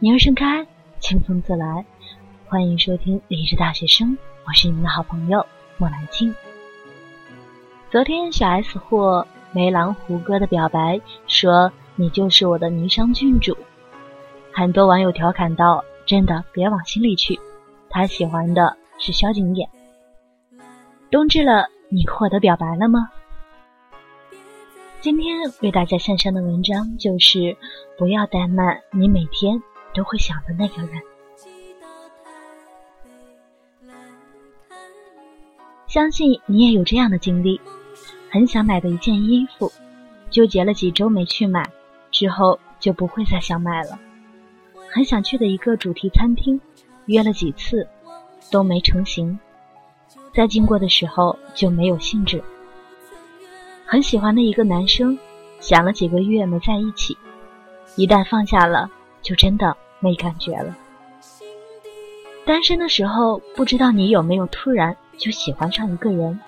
年儿盛开，清风自来。欢迎收听理智大学生，我是你们的好朋友莫兰青。昨天小 S 获梅兰胡歌的表白，说你就是我的霓裳郡主。很多网友调侃道：“真的别往心里去，他喜欢的是萧敬业。”冬至了，你获得表白了吗？今天为大家献上的文章就是不要怠慢你每天都会想的那个人。相信你也有这样的经历：很想买的一件衣服，纠结了几周没去买，之后就不会再想买了；很想去的一个主题餐厅，约了几次都没成行，在经过的时候就没有兴致。很喜欢的一个男生，想了几个月没在一起，一旦放下了，就真的没感觉了。单身的时候，不知道你有没有突然就喜欢上一个人，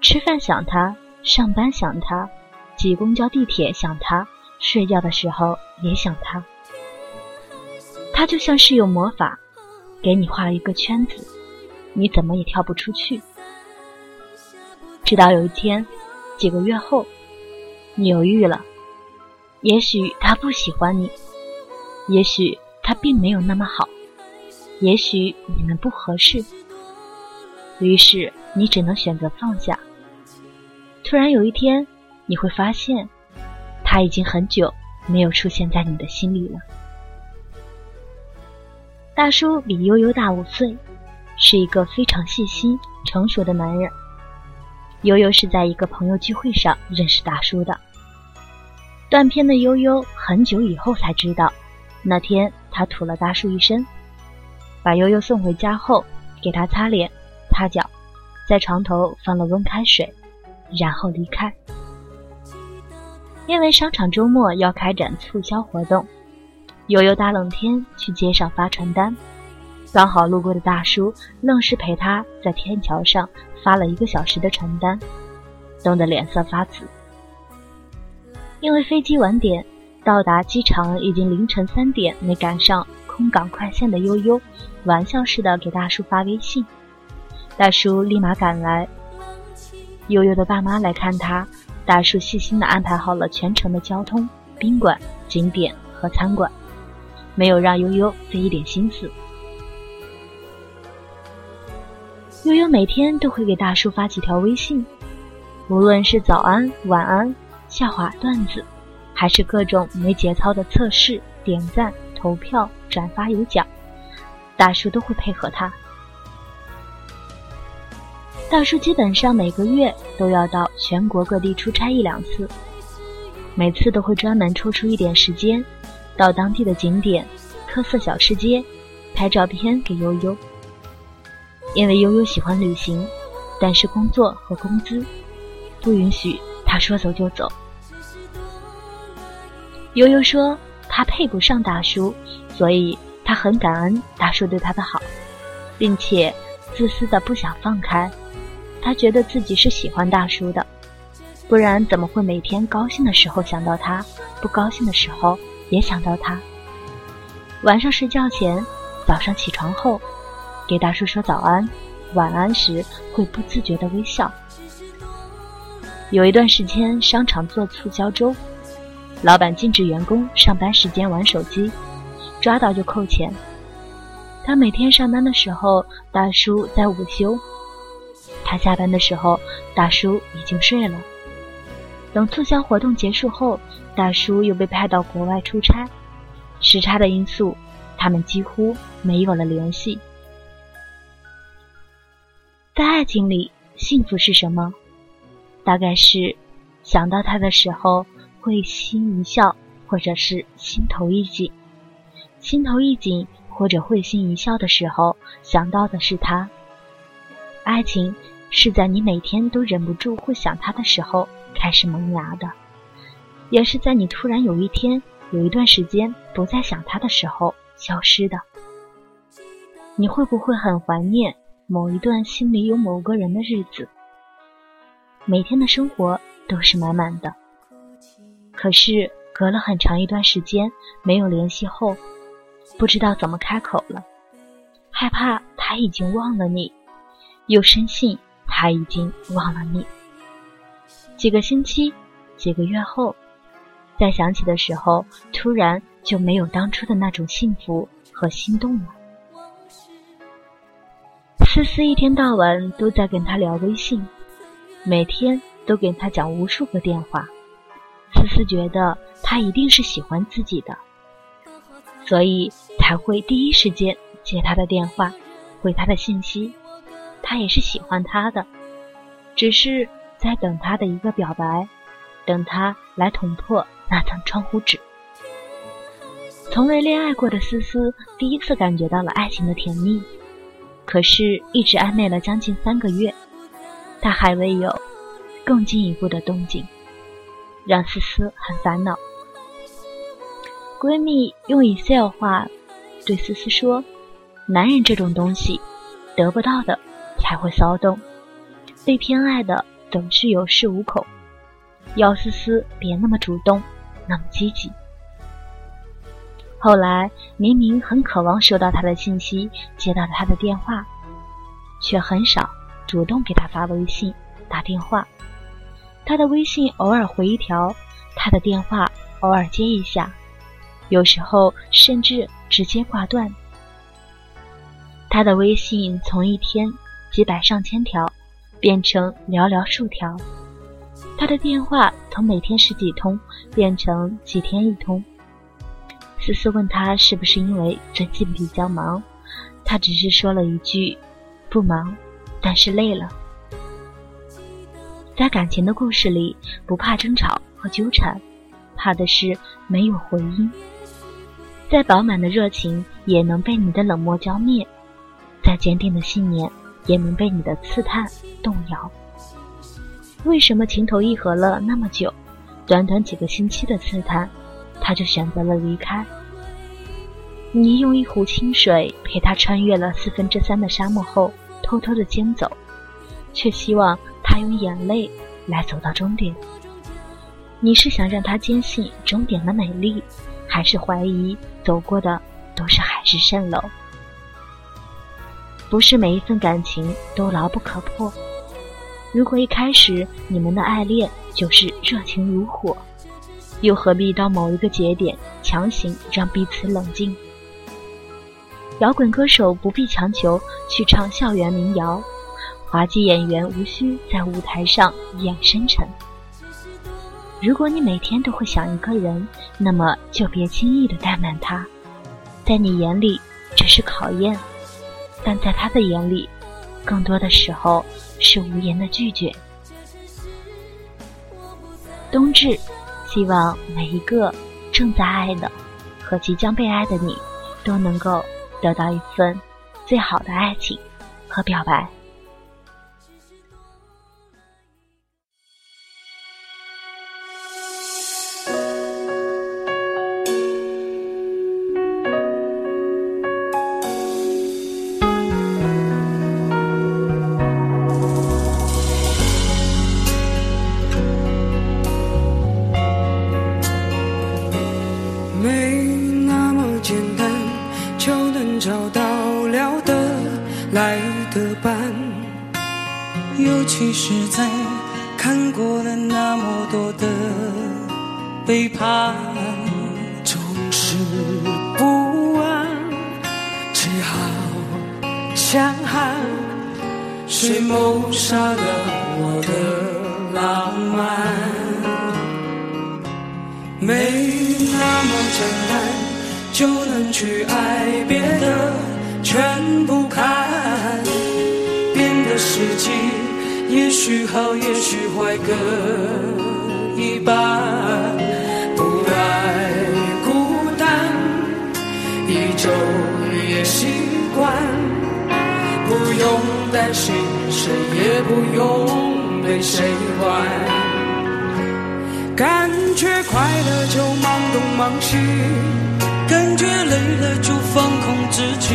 吃饭想他，上班想他，挤公交地铁想他，睡觉的时候也想他。他就像是有魔法，给你画了一个圈子，你怎么也跳不出去。直到有一天。几个月后，你犹豫了。也许他不喜欢你，也许他并没有那么好，也许你们不合适。于是你只能选择放下。突然有一天，你会发现，他已经很久没有出现在你的心里了。大叔比悠悠大五岁，是一个非常细心、成熟的男人。悠悠是在一个朋友聚会上认识大叔的。断片的悠悠很久以后才知道，那天他吐了大叔一身，把悠悠送回家后，给他擦脸、擦脚，在床头放了温开水，然后离开。因为商场周末要开展促销活动，悠悠大冷天去街上发传单。刚好路过的大叔愣是陪他在天桥上发了一个小时的传单，冻得脸色发紫。因为飞机晚点，到达机场已经凌晨三点，没赶上空港快线的悠悠，玩笑似的给大叔发微信。大叔立马赶来，悠悠的爸妈来看他，大叔细心的安排好了全程的交通、宾馆、景点和餐馆，没有让悠悠费一点心思。悠悠每天都会给大叔发几条微信，无论是早安、晚安、笑话、段子，还是各种没节操的测试、点赞、投票、转发有奖，大叔都会配合他。大叔基本上每个月都要到全国各地出差一两次，每次都会专门抽出一点时间，到当地的景点、特色小吃街拍照片给悠悠。因为悠悠喜欢旅行，但是工作和工资不允许他说走就走。悠悠说他配不上大叔，所以他很感恩大叔对他的好，并且自私的不想放开。他觉得自己是喜欢大叔的，不然怎么会每天高兴的时候想到他，不高兴的时候也想到他？晚上睡觉前，早上起床后。给大叔说早安、晚安时，会不自觉的微笑。有一段时间，商场做促销周，老板禁止员工上班时间玩手机，抓到就扣钱。他每天上班的时候，大叔在午休；他下班的时候，大叔已经睡了。等促销活动结束后，大叔又被派到国外出差，时差的因素，他们几乎没有了联系。在爱情里，幸福是什么？大概是想到他的时候会心一笑，或者是心头一紧；心头一紧或者会心一笑的时候，想到的是他。爱情是在你每天都忍不住会想他的时候开始萌芽的，也是在你突然有一天有一段时间不再想他的时候消失的。你会不会很怀念？某一段心里有某个人的日子，每天的生活都是满满的。可是隔了很长一段时间没有联系后，不知道怎么开口了，害怕他已经忘了你，又深信他已经忘了你。几个星期、几个月后，再想起的时候，突然就没有当初的那种幸福和心动了。思思一天到晚都在跟他聊微信，每天都给他讲无数个电话。思思觉得他一定是喜欢自己的，所以才会第一时间接他的电话，回他的信息。他也是喜欢他的，只是在等他的一个表白，等他来捅破那层窗户纸。从未恋爱过的思思第一次感觉到了爱情的甜蜜，可是，一直暧昧了将近三个月，他还未有更进一步的动静。让思思很烦恼。闺蜜用 Excel 话对思思说：“男人这种东西，得不到的才会骚动，被偏爱的总是有恃无恐。要思思别那么主动，那么积极。”后来明明很渴望收到他的信息，接到他的电话，却很少主动给他发微信、打电话。他的微信偶尔回一条，他的电话偶尔接一下，有时候甚至直接挂断。他的微信从一天几百上千条变成寥寥数条，他的电话从每天十几通变成几天一通。思思问他是不是因为最近比较忙，他只是说了一句：“不忙，但是累了。”在感情的故事里，不怕争吵和纠缠，怕的是没有回音。再饱满的热情，也能被你的冷漠浇灭；再坚定的信念，也能被你的刺探动摇。为什么情投意合了那么久，短短几个星期的刺探，他就选择了离开？你用一壶清水陪他穿越了四分之三的沙漠后，偷偷的牵走，却希望。他用眼泪来走到终点。你是想让他坚信终点的美丽，还是怀疑走过的都是海市蜃楼？不是每一份感情都牢不可破。如果一开始你们的爱恋就是热情如火，又何必到某一个节点强行让彼此冷静？摇滚歌手不必强求去唱校园民谣。滑稽演员无需在舞台上演深沉。如果你每天都会想一个人，那么就别轻易的怠慢他。在你眼里只是考验，但在他的眼里，更多的时候是无言的拒绝。冬至，希望每一个正在爱的和即将被爱的你，都能够得到一份最好的爱情和表白。尤其是在看过了那么多的背叛，总是不安，只好强悍。谁谋杀了我的浪漫？没那么简单就能去爱，别的全部，时机。也许好，也许坏，各一半。不爱孤单，一周也习惯。不用担心，谁也不用被谁管。感觉快乐就忙东忙西，感觉累了就放空自己。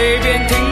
随便听，